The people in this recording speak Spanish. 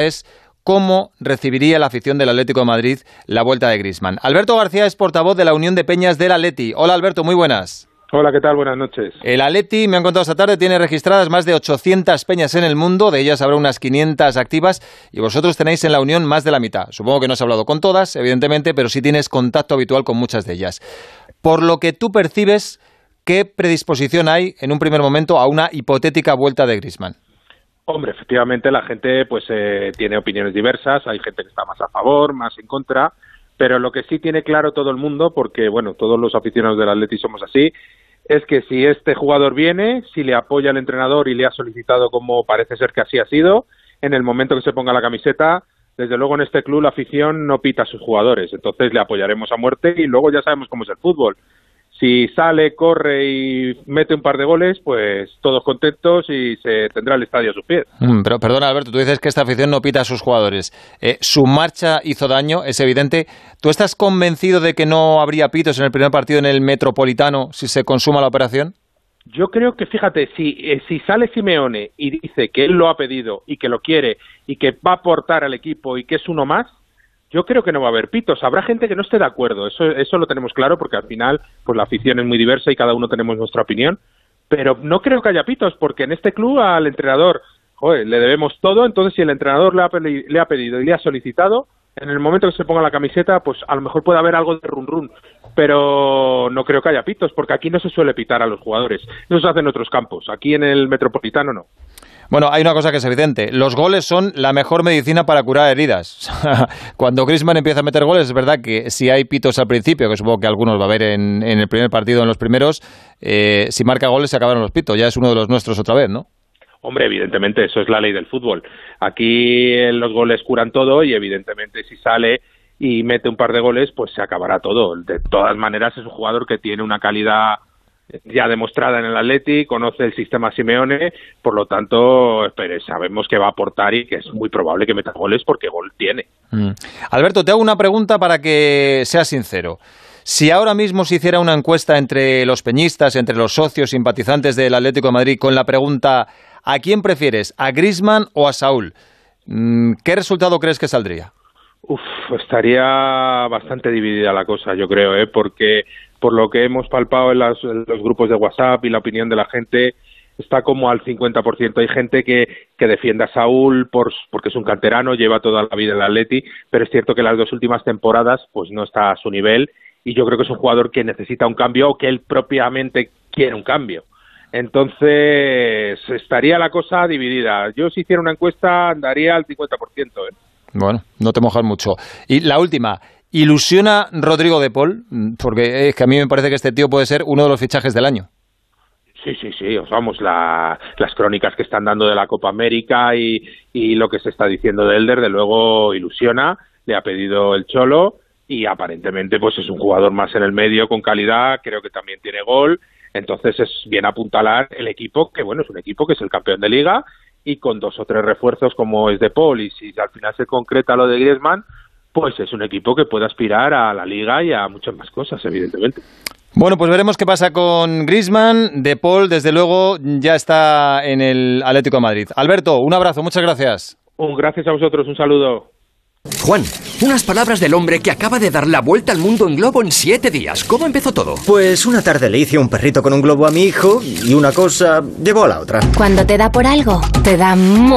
es cómo recibiría la afición del Atlético de Madrid la vuelta de Grisman. Alberto García es portavoz de la Unión de Peñas del Atleti. Hola Alberto, muy buenas. Hola, ¿qué tal? Buenas noches. El Atleti, me han contado esta tarde, tiene registradas más de 800 peñas en el mundo, de ellas habrá unas 500 activas y vosotros tenéis en la Unión más de la mitad. Supongo que no has hablado con todas, evidentemente, pero sí tienes contacto habitual con muchas de ellas. Por lo que tú percibes, ¿qué predisposición hay en un primer momento a una hipotética vuelta de Grisman? Hombre, efectivamente la gente pues eh, tiene opiniones diversas, hay gente que está más a favor, más en contra, pero lo que sí tiene claro todo el mundo, porque bueno, todos los aficionados del Atleti somos así, es que si este jugador viene, si le apoya el entrenador y le ha solicitado como parece ser que así ha sido, en el momento que se ponga la camiseta, desde luego en este club la afición no pita a sus jugadores, entonces le apoyaremos a muerte y luego ya sabemos cómo es el fútbol si sale, corre y mete un par de goles, pues todos contentos y se tendrá el estadio a sus pies. Mm, pero perdona, Alberto, tú dices que esta afición no pita a sus jugadores. Eh, su marcha hizo daño, es evidente. ¿Tú estás convencido de que no habría pitos en el primer partido en el Metropolitano si se consuma la operación? Yo creo que, fíjate, si, eh, si sale Simeone y dice que él lo ha pedido y que lo quiere y que va a aportar al equipo y que es uno más, yo creo que no va a haber pitos. Habrá gente que no esté de acuerdo, eso, eso lo tenemos claro porque al final pues la afición es muy diversa y cada uno tenemos nuestra opinión. Pero no creo que haya pitos porque en este club al entrenador le debemos todo, entonces si el entrenador le ha, le ha pedido y le ha solicitado, en el momento que se ponga la camiseta, pues a lo mejor puede haber algo de run run, pero no creo que haya pitos, porque aquí no se suele pitar a los jugadores, eso se hace en otros campos, aquí en el Metropolitano no. Bueno, hay una cosa que es evidente. Los goles son la mejor medicina para curar heridas. Cuando Griezmann empieza a meter goles, es verdad que si hay pitos al principio, que supongo que algunos va a haber en, el primer partido, en los primeros, eh, si marca goles se acabaron los pitos. Ya es uno de los nuestros otra vez, ¿no? Hombre, evidentemente, eso es la ley del fútbol. Aquí eh, los goles curan todo y evidentemente si sale y mete un par de goles, pues se acabará todo. De todas maneras, es un jugador que tiene una calidad ya demostrada en el Atleti, conoce el sistema Simeone, por lo tanto, espere, sabemos que va a aportar y que es muy probable que meta goles porque gol tiene. Mm. Alberto, te hago una pregunta para que seas sincero. Si ahora mismo se hiciera una encuesta entre los peñistas, entre los socios simpatizantes del Atlético de Madrid con la pregunta ¿a quién prefieres, a Grisman o a Saúl? Mm, ¿Qué resultado crees que saldría? Uf, estaría bastante dividida la cosa, yo creo, ¿eh? porque por lo que hemos palpado en, los grupos de WhatsApp y la opinión de la gente, está como al 50%. Hay gente que, que defiende a Saúl por, porque es un canterano, lleva toda la vida en el Atleti, pero es cierto que las dos últimas temporadas pues no está a su nivel y yo creo que es un jugador que necesita un cambio o que él propiamente quiere un cambio. Entonces, estaría la cosa dividida. Yo si hiciera una encuesta andaría al 50%. ¿eh? Bueno, no te mojas mucho. Y la última, ¿Ilusiona Rodrigo de Paul? Porque es que a mí me parece que este tío puede ser uno de los fichajes del año. Sí, sí, sí, vamos, las crónicas que están dando de la Copa América y, y lo que se está diciendo de Elder, de luego ilusiona, le ha pedido el Cholo y aparentemente pues es un jugador más en el medio con calidad, creo que también tiene gol, entonces es bien apuntalar el equipo, que bueno, es un equipo que es el campeón de liga y con dos o tres refuerzos como es de Paul y si al final se concreta lo de Griezmann, pues es un equipo que puede aspirar a la liga y a muchas más cosas, evidentemente. Bueno, pues veremos qué pasa con Grisman. De Paul, desde luego, ya está en el Atlético de Madrid. Alberto, un abrazo, muchas gracias. Un gracias a vosotros, un saludo. Juan, unas palabras del hombre que acaba de dar la vuelta al mundo en globo en siete días. ¿Cómo empezó todo? Pues una tarde le hice un perrito con un globo a mi hijo y una cosa llevó a la otra. Cuando te da por algo, te da